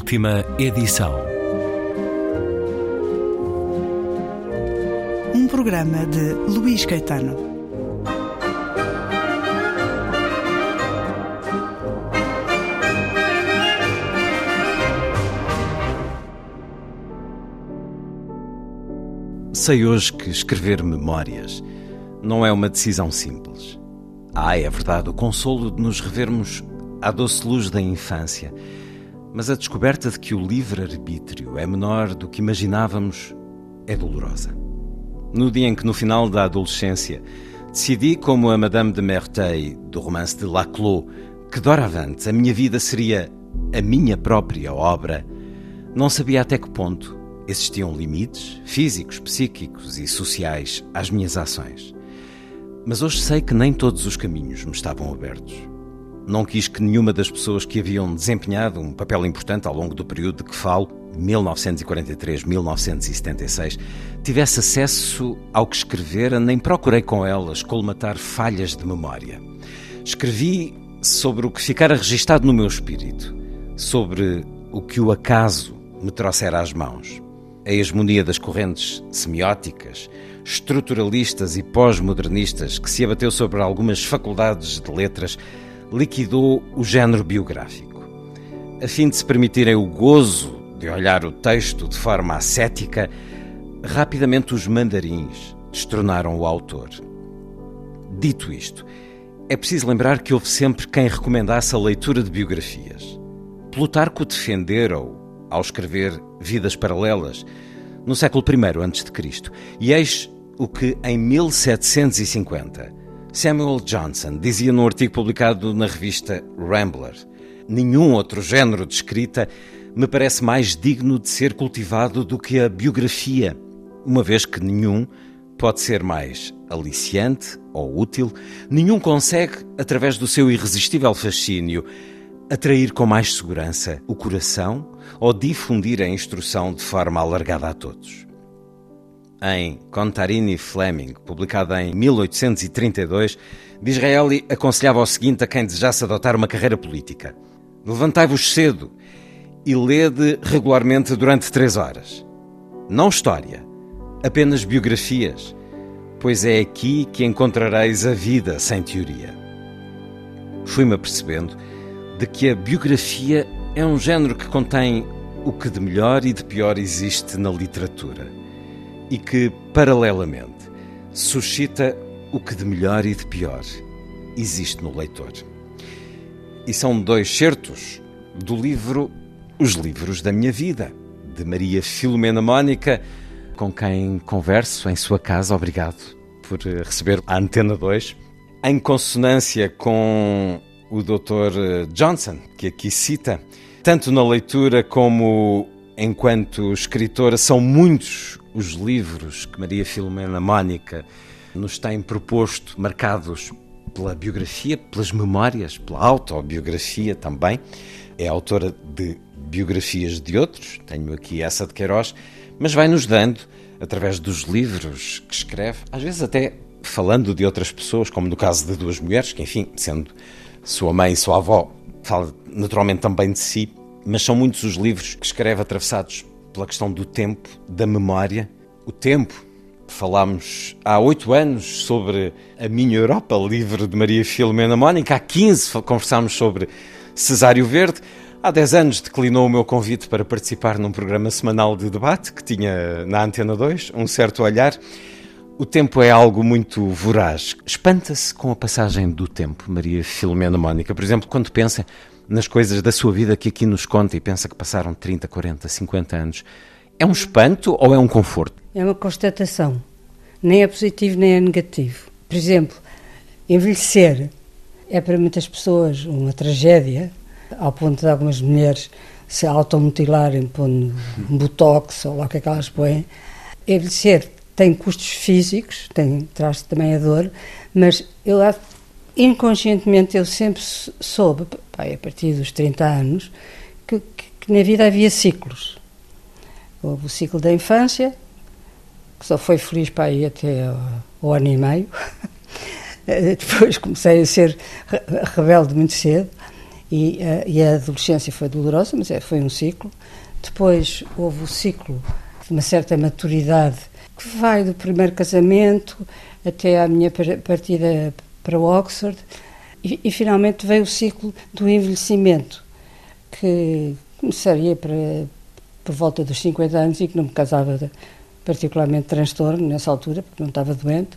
Última edição. Um programa de Luís Caetano. Sei hoje que escrever memórias não é uma decisão simples. Há, é verdade, o consolo de nos revermos à doce luz da infância, mas a descoberta de que o livre-arbítrio é menor do que imaginávamos é dolorosa. No dia em que, no final da adolescência, decidi, como a Madame de Merteuil, do romance de Laclos, que doravante a minha vida seria a minha própria obra, não sabia até que ponto existiam limites físicos, psíquicos e sociais às minhas ações. Mas hoje sei que nem todos os caminhos me estavam abertos. Não quis que nenhuma das pessoas que haviam desempenhado um papel importante ao longo do período de que falo, 1943-1976, tivesse acesso ao que escrevera, nem procurei com elas colmatar falhas de memória. Escrevi sobre o que ficara registado no meu espírito, sobre o que o acaso me trouxera às mãos. A hegemonia das correntes semióticas, estruturalistas e pós-modernistas que se abateu sobre algumas faculdades de letras liquidou o género biográfico. A fim de se permitirem o gozo de olhar o texto de forma ascética, rapidamente os mandarins destronaram o autor. Dito isto, é preciso lembrar que houve sempre quem recomendasse a leitura de biografias. Plutarco defendera-o ao escrever Vidas Paralelas, no século I a.C., e eis o que, em 1750, Samuel Johnson dizia num artigo publicado na revista Rambler: Nenhum outro género de escrita me parece mais digno de ser cultivado do que a biografia, uma vez que nenhum pode ser mais aliciante ou útil, nenhum consegue, através do seu irresistível fascínio, atrair com mais segurança o coração ou difundir a instrução de forma alargada a todos em Contarini Fleming, publicada em 1832, Disraeli aconselhava o seguinte a quem desejasse adotar uma carreira política: Levantai-vos cedo e lede regularmente durante três horas. Não história, apenas biografias, pois é aqui que encontrareis a vida sem teoria. Fui-me apercebendo de que a biografia é um género que contém o que de melhor e de pior existe na literatura e que, paralelamente, suscita o que de melhor e de pior existe no leitor. E são dois certos do livro Os Livros da Minha Vida, de Maria Filomena Mónica, com quem converso em sua casa. Obrigado por receber a Antena 2, em consonância com o Dr. Johnson, que aqui cita, tanto na leitura como enquanto escritora, são muitos os livros que Maria Filomena Mónica nos tem proposto, marcados pela biografia, pelas memórias, pela autobiografia também. É autora de biografias de outros, tenho aqui essa de Queiroz, mas vai-nos dando, através dos livros que escreve, às vezes até falando de outras pessoas, como no caso de duas mulheres, que, enfim, sendo sua mãe e sua avó, fala naturalmente também de si, mas são muitos os livros que escreve atravessados pela questão do tempo, da memória. O tempo, falámos há oito anos sobre a minha Europa livre de Maria Filomena Mónica, há 15 conversámos sobre Cesário Verde. Há 10 anos declinou o meu convite para participar num programa semanal de debate que tinha na Antena 2, Um Certo Olhar. O tempo é algo muito voraz. Espanta-se com a passagem do tempo, Maria Filomena Mónica. Por exemplo, quando pensa nas coisas da sua vida que aqui nos conta e pensa que passaram 30, 40, 50 anos, é um espanto ou é um conforto? É uma constatação. Nem é positivo nem é negativo. Por exemplo, envelhecer é para muitas pessoas uma tragédia, ao ponto de algumas mulheres se automutilarem pondo um botox ou lá o que é que elas põem. Envelhecer tem custos físicos, tem, traz também a dor, mas eu acho inconscientemente eu sempre soube, pai, a partir dos 30 anos, que, que, que, na vida havia ciclos. Houve o ciclo da infância, que só foi feliz para aí até o, ano e meio. Depois comecei a ser rebelde muito cedo. E, uh, e a adolescência foi dolorosa, mas é, foi um ciclo. Depois houve o ciclo de uma certa maturidade que vai do primeiro casamento até à minha partida para Oxford e, e finalmente veio o ciclo do envelhecimento que começaria para, por volta dos 50 anos e que não me casava de, particularmente transtorno nessa altura, porque não estava doente.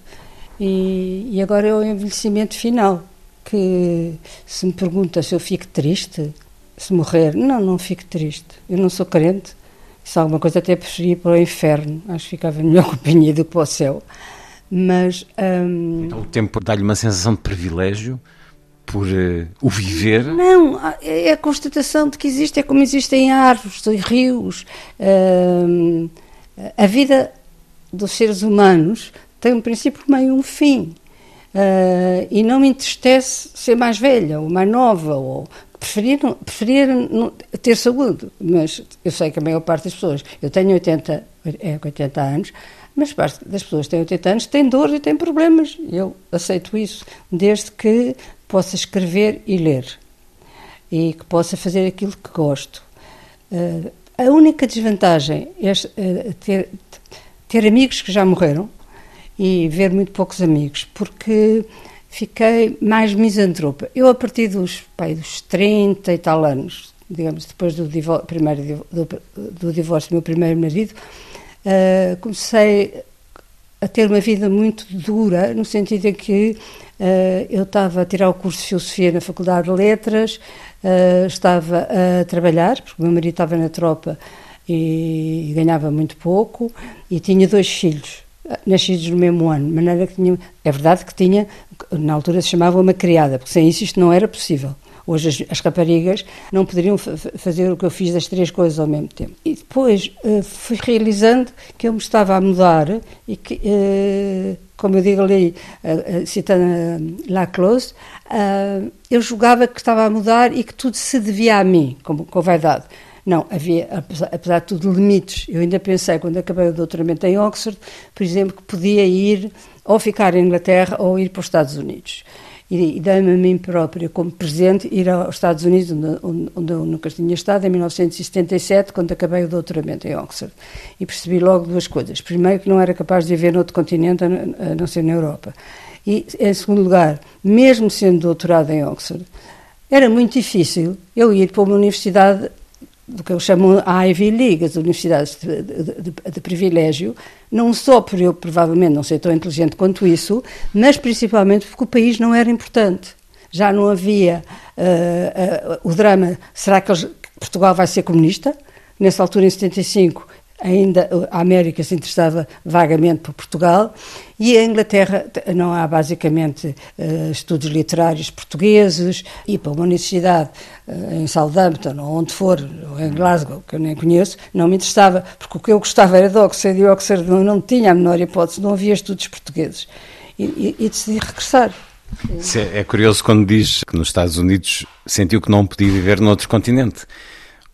E, e agora é o envelhecimento final, que se me pergunta se eu fico triste, se morrer, não, não fico triste. Eu não sou crente, se alguma coisa até preferia para o inferno, acho que ficava melhor companhia do que para o céu. Mas. Hum, então, o tempo dá-lhe uma sensação de privilégio por uh, o viver? Não, é a constatação de que existe, é como existem árvores, rios. Uh, a vida dos seres humanos tem um princípio, meio e um fim. Uh, e não me entristece ser mais velha ou mais nova, ou preferir, preferir ter saúde. Mas eu sei que a maior parte das pessoas, eu tenho 80, é, 80 anos, mas parte das pessoas que têm 80 anos têm dor e têm problemas. Eu aceito isso, desde que possa escrever e ler e que possa fazer aquilo que gosto. Uh, a única desvantagem é uh, ter, ter amigos que já morreram e ver muito poucos amigos, porque fiquei mais misantropa. Eu, a partir dos, pai, dos 30 e tal anos, digamos, depois do, divórcio, primeiro, do, do divórcio do meu primeiro marido, uh, comecei a ter uma vida muito dura, no sentido em que uh, eu estava a tirar o curso de Filosofia na Faculdade de Letras, uh, estava a trabalhar, porque o meu marido estava na tropa e, e ganhava muito pouco, e tinha dois filhos nascidos no mesmo ano, de maneira que tinha, é verdade que tinha, na altura se chamava uma criada, porque sem isso isto não era possível. Hoje as, as raparigas não poderiam fazer o que eu fiz das três coisas ao mesmo tempo. E depois uh, fui realizando que eu me estava a mudar e que, uh, como eu digo ali, uh, citando Laclos, eu julgava que estava a mudar e que tudo se devia a mim, com, com vaidade. Não, havia, apesar, apesar de tudo, limites. Eu ainda pensei, quando acabei o doutoramento em Oxford, por exemplo, que podia ir ou ficar em Inglaterra ou ir para os Estados Unidos. E, dei-me a mim própria, como presente, ir aos Estados Unidos, onde, onde eu nunca tinha estado, em 1977, quando acabei o doutoramento em Oxford. E percebi logo duas coisas. Primeiro, que não era capaz de viver noutro continente, a não ser na Europa. E, em segundo lugar, mesmo sendo doutorado em Oxford, era muito difícil eu ir para uma universidade do que eu chamo a Ivy League, as universidades de, de, de, privilégio, não só por eu provavelmente não ser tão inteligente quanto isso, mas principalmente porque o país não era importante. Já não havia uh, uh, o drama, será que eles, Portugal vai ser comunista? Nessa altura, em 75, ainda a América se interessava vagamente por Portugal e a Inglaterra não há basicamente uh, estudos literários portugueses e para uma universidade uh, em Southampton ou onde for, ou em Glasgow, que eu nem conheço, não me interessava, porque o que eu gostava era de Oxford e Oxford não, não tinha a menor hipótese, não havia estudos portugueses e, e, e decidi regressar. É, é curioso quando diz que nos Estados Unidos sentiu que não podia viver noutro continente.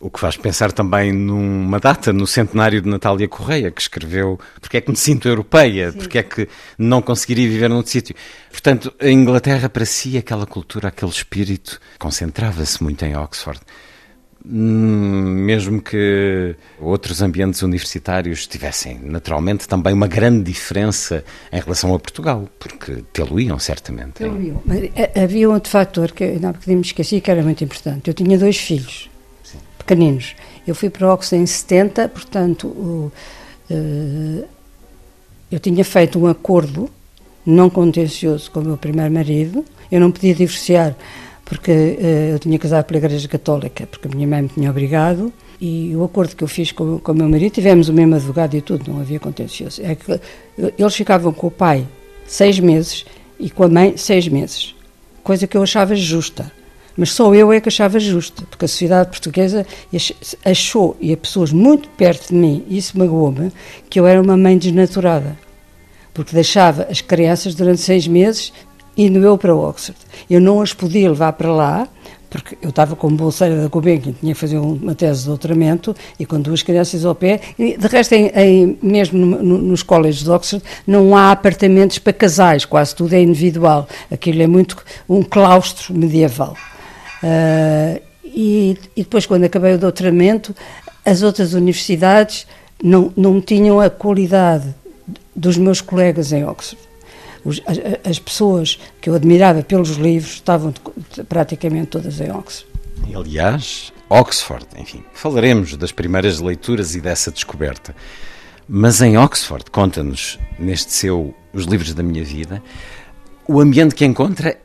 O que faz pensar também numa data, no centenário de Natália Correia, que escreveu Porque é que me sinto europeia, Sim. porque é que não conseguiria viver noutro sítio. Portanto, a Inglaterra, para si, aquela cultura, aquele espírito, concentrava-se muito em Oxford. Hum, mesmo que outros ambientes universitários tivessem naturalmente também uma grande diferença em relação a Portugal, porque tê-lo-iam certamente. Tê-lo-iam. Eh, havia outro fator que não me esqueci que era muito importante. Eu tinha dois filhos pequeninos. Eu fui para Oxford em 70, portanto, o, uh, eu tinha feito um acordo não contencioso com o meu primeiro marido. Eu não podia divorciar porque uh, eu tinha casado pela Igreja Católica, porque a minha mãe me tinha obrigado. E o acordo que eu fiz com, com o meu marido, tivemos o mesmo advogado e tudo, não havia contencioso. É que eles ficavam com o pai seis meses e com a mãe seis meses, coisa que eu achava justa. Mas só eu é que achava justo, porque a sociedade portuguesa achou, e há pessoas muito perto de mim, isso magoou-me, que eu era uma mãe desnaturada. Porque deixava as crianças durante seis meses indo eu para Oxford. Eu não as podia levar para lá, porque eu estava como bolseira da Gulbenkian, tinha que fazer uma tese de doutoramento e com duas crianças ao pé. E, de resto, em, em, mesmo no, no, nos colégios de Oxford, não há apartamentos para casais, quase tudo é individual. Aquilo é muito um claustro medieval. Uh, e, e, depois, quando acabei o doutoramento, as outras universidades não, não tinham a qualidade dos meus colegas em Oxford. Os, as, as, pessoas que eu admirava pelos livros estavam praticamente todas em Oxford. Aliás, Oxford, enfim, falaremos das primeiras leituras e dessa descoberta. Mas em Oxford, conta-nos, neste seu Os Livros da Minha Vida, o ambiente que encontra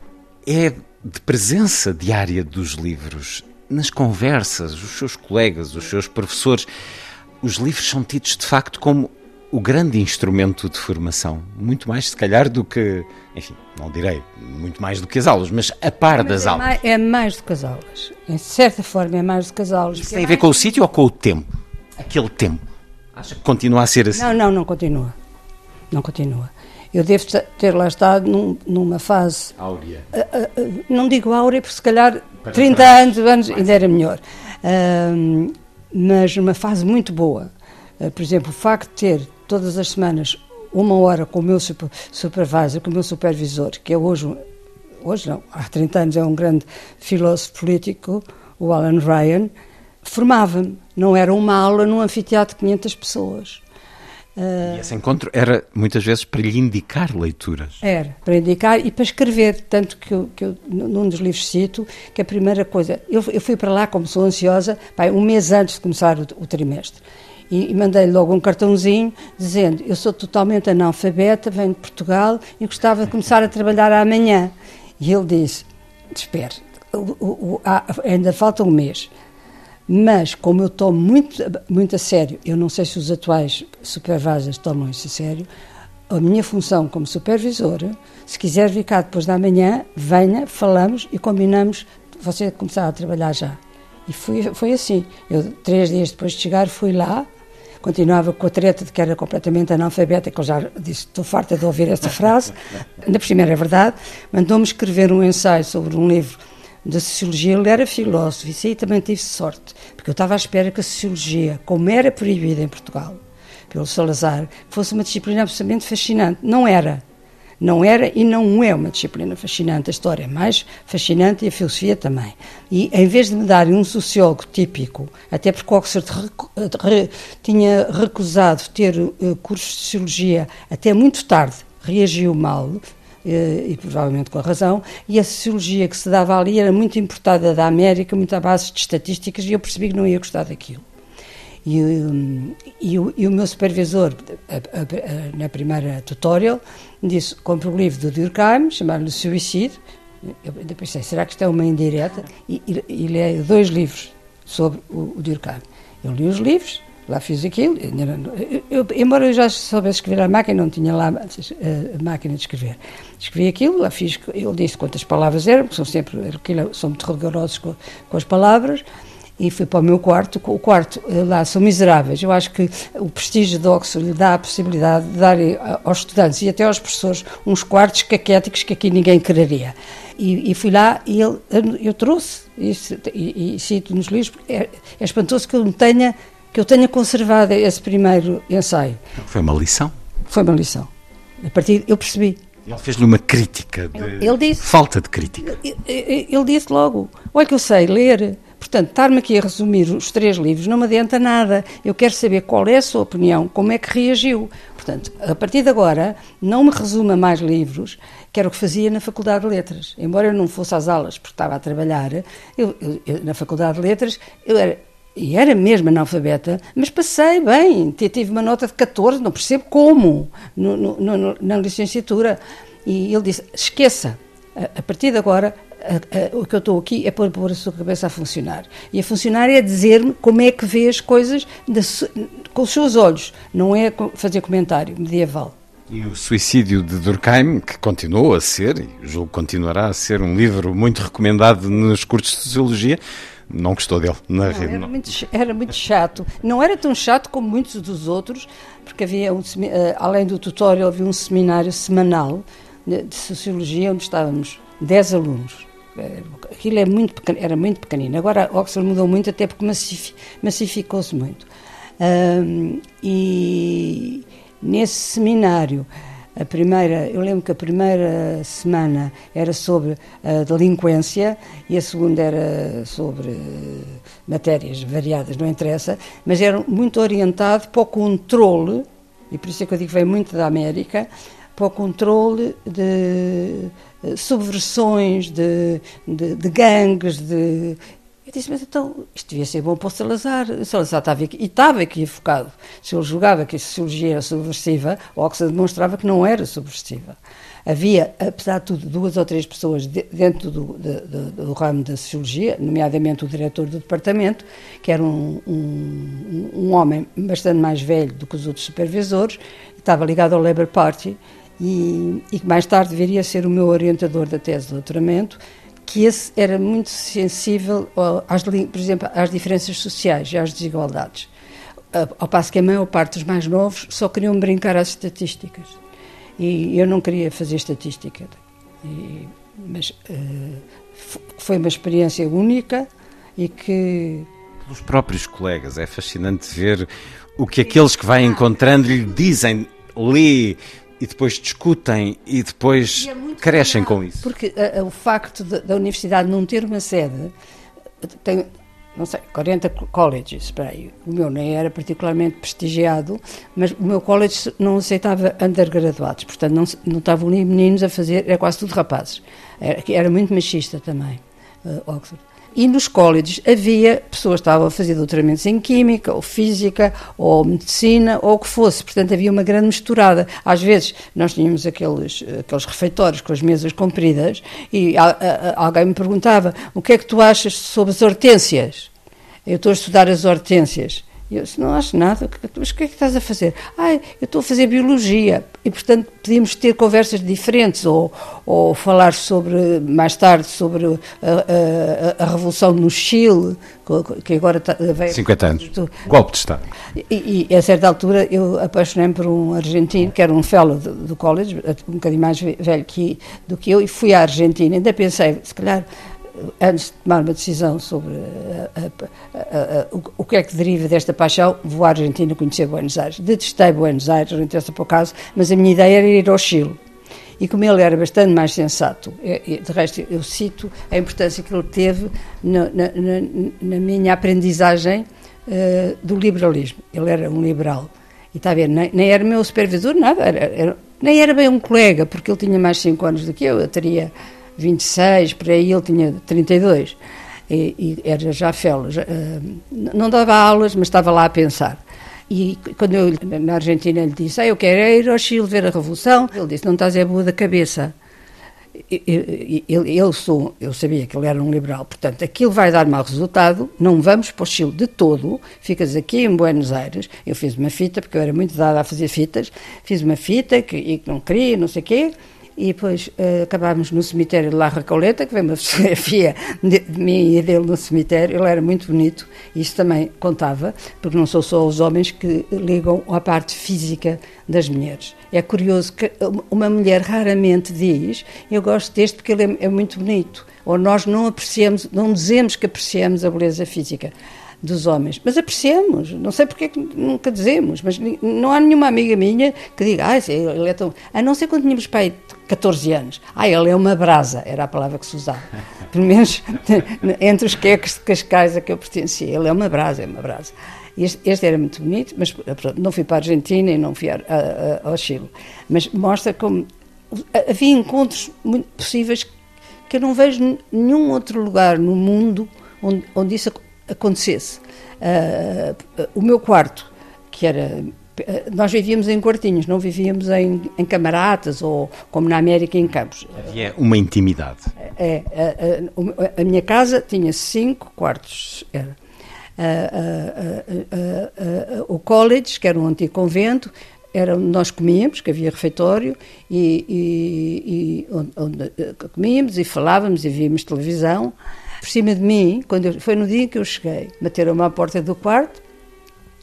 é de presença diária dos livros, nas conversas, os seus colegas, os seus professores. Os livros são tidos de facto como o grande instrumento de formação, muito mais se calhar do que, enfim, não direi muito mais do que as aulas, mas a par mas das é aulas. Mais, é mais do que as aulas, em certa forma é mais do que as aulas. Isso tem a ver com o sítio ou com o tempo? Aquele tempo. Acha que continua a ser assim? Não, não, não continua. Não continua. Eu devo ter lá estado num, numa fase. Áurea. Uh, uh, uh, não digo áurea, porque se calhar Para 30 trás, anos, anos ainda era melhor. mas numa fase muito boa. por exemplo, o facto de ter todas as semanas uma hora com o meu super, supervisor, com o meu supervisor, que é hoje, hoje não, há 30 anos é um grande filósofo político, o Alan Ryan, formava-me. Não era uma aula num anfiteatro de 500 pessoas. E esse encontro era muitas vezes para lhe indicar leituras. Era, para indicar e para escrever. Tanto que eu, que eu num dos livros cito que a primeira coisa. Eu, eu fui para lá, como sou ansiosa, pai, um mês antes de começar o, o trimestre e, e mandei logo um cartãozinho dizendo: Eu sou totalmente analfabeta, venho de Portugal e gostava de começar a trabalhar amanhã. E ele disse: Espere, ainda falta um mês. Mas, como eu tomo muito, muito a sério, eu não sei se os atuais supervisores tomam isso a sério, a minha função como supervisora, se quiser vir cá depois da manhã, venha, falamos e combinamos você começar a trabalhar já. E foi, foi assim. Eu, três dias depois de chegar, fui lá, continuava com a treta de que era completamente analfabeta, que eu já disse, estou farta de ouvir essa frase, ainda por cima era verdade, mandou-me escrever um ensaio sobre um livro da sociologia, ele era filósofo, isso aí também tive sorte, porque eu estava à espera que a sociologia, como era proibida em Portugal, pelo Salazar, fosse uma disciplina absolutamente fascinante. Não era. Não era e não é uma disciplina fascinante. A história é mais fascinante e a filosofia também. E em vez de me darem um sociólogo típico, até porque Oxford re, tinha recusado ter uh, de sociologia até muito tarde, reagiu mal, e provavelmente com a razão, e a sociologia que se dava ali era muito importada da América, muito à base de estatísticas, e eu percebi que não ia gostar daquilo. E, e, o, e o meu supervisor, a, a, a, na primeira tutorial, disse: compre o livro do Durkheim, chamado-lhe Suicídio. Eu pensei: será que isto é uma indireta? E, e, lê dois livros sobre o, o Durkheim. Eu li os livros, lá fiz aquilo. Eu, eu, embora eu já soubesse escrever à máquina, não tinha lá a, máquina de escrever. Escrevi aquilo, lá fiz. Ele disse quantas palavras eram, porque são sempre são muito rigorosos com, com as palavras e fui para o meu quarto. O quarto eh, lá são miseráveis. Eu acho que o prestígio de Oxford lhe dá a possibilidade de dar eh, aos estudantes e até aos professores uns quartos caquéticos que aqui ninguém quereria. E, e fui lá e ele, eu trouxe, isso, e, e cito nos livros, é, é espantoso que eu tenha que eu tenha conservado esse primeiro ensaio. Foi uma lição? Foi uma lição. A partir eu percebi. Ele fez-lhe uma crítica de ele disse, falta de crítica. Ele, ele disse logo: Olha que eu sei ler, Portanto, estar-me aqui a resumir os três livros não me adianta nada. Eu quero saber qual é a sua opinião, como é que reagiu. Portanto, a partir de agora, não me resuma mais livros, que era o que fazia na Faculdade de Letras. Embora eu não fosse às aulas, porque estava a trabalhar, eu, eu, eu, na Faculdade de Letras, eu era, e era mesmo analfabeta, mas passei bem, tive uma nota de 14, não percebo como, no, no, no, na licenciatura. E ele disse: esqueça, a, a partir de agora a, a, o que eu estou aqui é pôr, pôr a sua cabeça a funcionar. E a funcionar é dizer-me como é que vê as coisas com os seus olhos, não é fazer comentário medieval. E o Suicídio de Durkheim, que continuou a ser, e julgo continuará a ser, um livro muito recomendado nos cursos de Sociologia, não gostou dele. Na não, era, muito, era muito chato. Não era tão chato como muitos dos outros, porque havia, um, eh, além do tutorial, havia um seminário semanal de Sociologia, onde estávamos 10 alunos aquilo é muito pequeno, era muito pequenino. Agora Oxford mudou muito, até porque massificou-se muito. Um, e nesse seminário A primeira, eu lembro que a primeira semana era sobre a delinquência e a segunda era sobre matérias variadas, não interessa, mas era muito orientado para o controle, e por isso é que eu digo que vem muito da América, para o controle de eh, subversões, de, de, de gangues, de eu disse, mas então, isto devia ser bom para o Salazar. O Salazar estava aqui, e estava equivocado. Se ele julgava que a sociologia era subversiva, Oxford demonstrava que não era subversiva. Havia, apesar de tudo, duas ou três pessoas dentro do, do, do, ramo da sociologia, nomeadamente o diretor do departamento, que era um, um, um homem bastante mais velho do que os outros supervisores, estava ligado ao Labour Party e que mais tarde viria a ser o meu orientador da tese de doutoramento que esse era muito sensível, às, por exemplo, às diferenças sociais e às desigualdades. Ao passo que a maior parte dos mais novos só queriam brincar às estatísticas. E eu não queria fazer estatística. E, mas uh, foi uma experiência única e que. Pelos próprios colegas, é fascinante ver o que aqueles que vai encontrando lhe dizem, lê, e depois discutem e depois é crescem com isso. Porque uh, o facto de, da universidade não ter uma sede tem, não sei, 40 colleges, para aí. O meu nem era particularmente prestigiado, mas o meu college não aceitava undergraduados, portanto não, não estavam nem meninos a fazer, era quase tudo rapazes. Era, era muito machista também, uh, Oxford. E nos colleges havia pessoas que estavam a fazer doutoramentos em Química, ou Física, ou Medicina, ou o que fosse. Portanto, havia uma grande misturada. Às vezes, nós tínhamos aqueles, aqueles refeitórios com as mesas compridas e a, a, alguém me perguntava o que é que tu achas sobre as hortênsias? Eu estou a estudar as hortênsias. E eu disse, não acho nada, mas o que é que estás a fazer? Ah, eu estou a fazer biologia e, portanto, podíamos ter conversas diferentes ou, ou falar sobre, mais tarde, sobre a, a, a Revolução no Chile, que agora está, veio... 50 anos, do, golpe de Estado. E, e, a certa altura eu apaixonei-me por um argentino, que era um fellow do, do college, um bocadinho mais velho que, do que eu, e fui à Argentina, ainda pensei, se calhar antes de tomar uma decisão sobre a, a, a, o, que é que deriva desta paixão, vou à Argentina conhecer Buenos Aires. Detestei Buenos Aires, não interessa por acaso, mas a minha ideia era ir ao Chile. E como ele era bastante mais sensato, de resto eu cito a importância que ele teve na, na, na minha aprendizagem uh, do liberalismo. Ele era um liberal. E está a ver, nem, nem era meu supervisor, nada, era, era, nem era bem um colega, porque ele tinha mais 5 anos do que eu, eu teria 26, por aí ele tinha 32. E, e era já fel, já, uh, não dava aulas, mas estava lá a pensar. E quando eu na Argentina lhe disse, ah, eu quero ir ao Chile ver a Revolução, ele disse, não estás é boa da cabeça. Ele, ele, ele sou, eu sabia que ele era um liberal, portanto, aquilo vai dar mau resultado, não vamos para o Chile de todo, ficas aqui em Buenos Aires. Eu fiz uma fita, porque eu era muito dada a fazer fitas, fiz uma fita que, e que não queria, não sei o quê, e depois uh, acabámos no cemitério de La Recoleta, que veio uma fotografia de, de, mim e dele no cemitério. Ele era muito bonito, isso também contava, porque não são só os homens que ligam à parte física das mulheres. É curioso que uma mulher raramente diz: Eu gosto deste porque ele é, é muito bonito. Ou nós não apreciamos, não dizemos que apreciamos a beleza física dos homens. Mas apreciamos, não sei porque é que nunca dizemos, mas não há nenhuma amiga minha que diga, ah, ele é tão. A não ser quando tínhamos pai 14 anos. Ah, ele é uma brasa, era a palavra que se usava. Pelo menos entre os queques de Cascais a que eu pertencia. Ele é uma brasa, é uma brasa. Este, este, era muito bonito, mas não fui para a Argentina e não fui a, a, ao Chile. Mas mostra como havia encontros muito possíveis que eu não vejo nenhum outro lugar no mundo onde, onde isso acontecesse. Uh, o meu quarto, que era. Nós vivíamos em quartinhos, não vivíamos em, em camaradas ou como na América em campos. Havia uma intimidade. É, a, a, a, minha casa tinha cinco quartos. Era. o college, que era um antigo convento, era onde nós comíamos, que havia refeitório, e, e, e onde, onde comíamos e falávamos e víamos televisão por cima de mim, quando eu, foi no dia que eu cheguei, bateram-me à porta do quarto,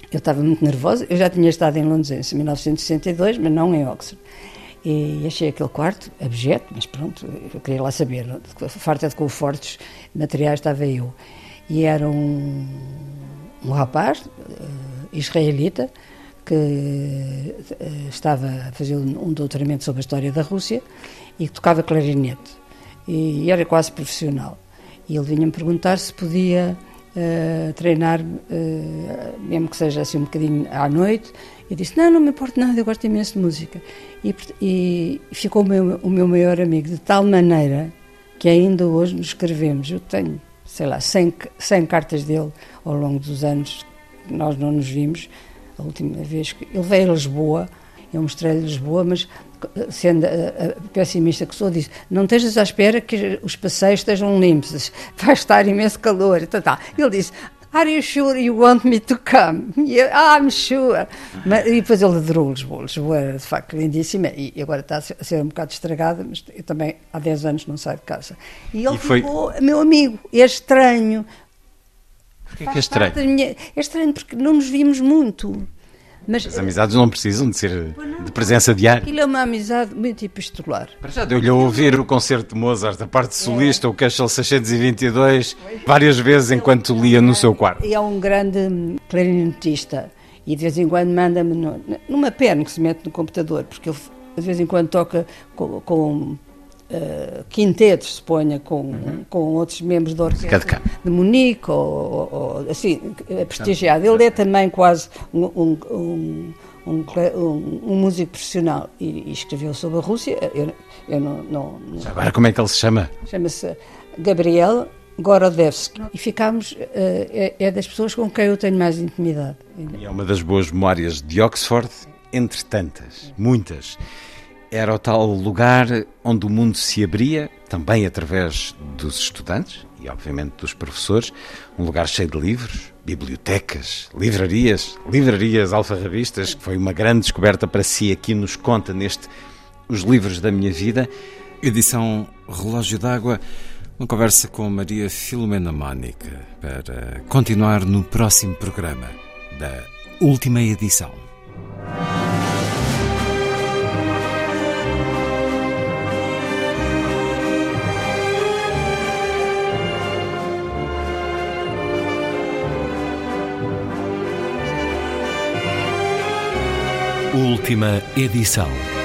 eu estava muito nervosa, eu já tinha estado em Londres em 1962, mas não em Oxford. E achei aquele quarto abjeto, mas pronto, eu queria lá saber, farta de confortos materiais estava eu. E era um, um rapaz, uh, israelita, que uh, estava a fazer um, doutoramento sobre a história da Rússia e que tocava clarinete. E era quase profissional. E ele vinha-me perguntar se podia uh, treinar, uh, mesmo que seja assim um bocadinho à noite. Eu disse: Não, não me importa nada, eu gosto imenso de música. E, e ficou o meu, o meu maior amigo, de tal maneira que ainda hoje nos escrevemos. Eu tenho, sei lá, 100, 100 cartas dele ao longo dos anos que nós não nos vimos. A última vez que ele veio a Lisboa, eu mostrei-lhe Lisboa, mas sendo a, a, pessimista que sou, disse: Não estejas à espera que os passeios estejam limpos, vai estar imenso calor. Então, tá. Ele disse: Are you sure you want me to come? E eu, ah, I'm sure. Mas, e depois ele adorou Lisboa. Lisboa era de facto lindíssima e agora está a ser um bocado estragada, mas eu também há 10 anos não saio de casa. E ele e foi... ficou meu amigo. É estranho. Porquê que é estranho? Minha... É estranho porque não nos vimos muito. Mas, As amizades não precisam de ser de presença diária. Aquilo é uma amizade muito epistolar. Para já deu-lhe a ouvir o concerto de Mozart, a parte solista, é. o Cashel 622, várias vezes enquanto lia no seu quarto. E é um grande clarinetista e de vez em quando manda-me numa perna que se mete no computador, porque ele de vez em quando toca com, com uh, quintetos, se ponha, com, uhum. com outros membros da orquestra de Munique, ou, ou, assim, é prestigiado. Ele é também quase um, um, um um, um, um, músico profissional e, e, escreveu sobre a Rússia. Eu, eu não, não, não, Agora, como é que ele se chama? Chama-se Gabriel Gorodevsky. E ficámos, uh, é, é, das pessoas com quem eu tenho mais intimidade. E é uma das boas memórias de Oxford, entre tantas, muitas era o tal lugar onde o mundo se abria, também através dos estudantes e, obviamente, dos professores. Um lugar cheio de livros, bibliotecas, livrarias, livrarias alfarrabistas, que foi uma grande descoberta para si. Aqui nos conta neste Os Livros da Minha Vida. Edição Relógio d'Água. Uma conversa com Maria Filomena Mónica para continuar no próximo programa da última edição. Última edição.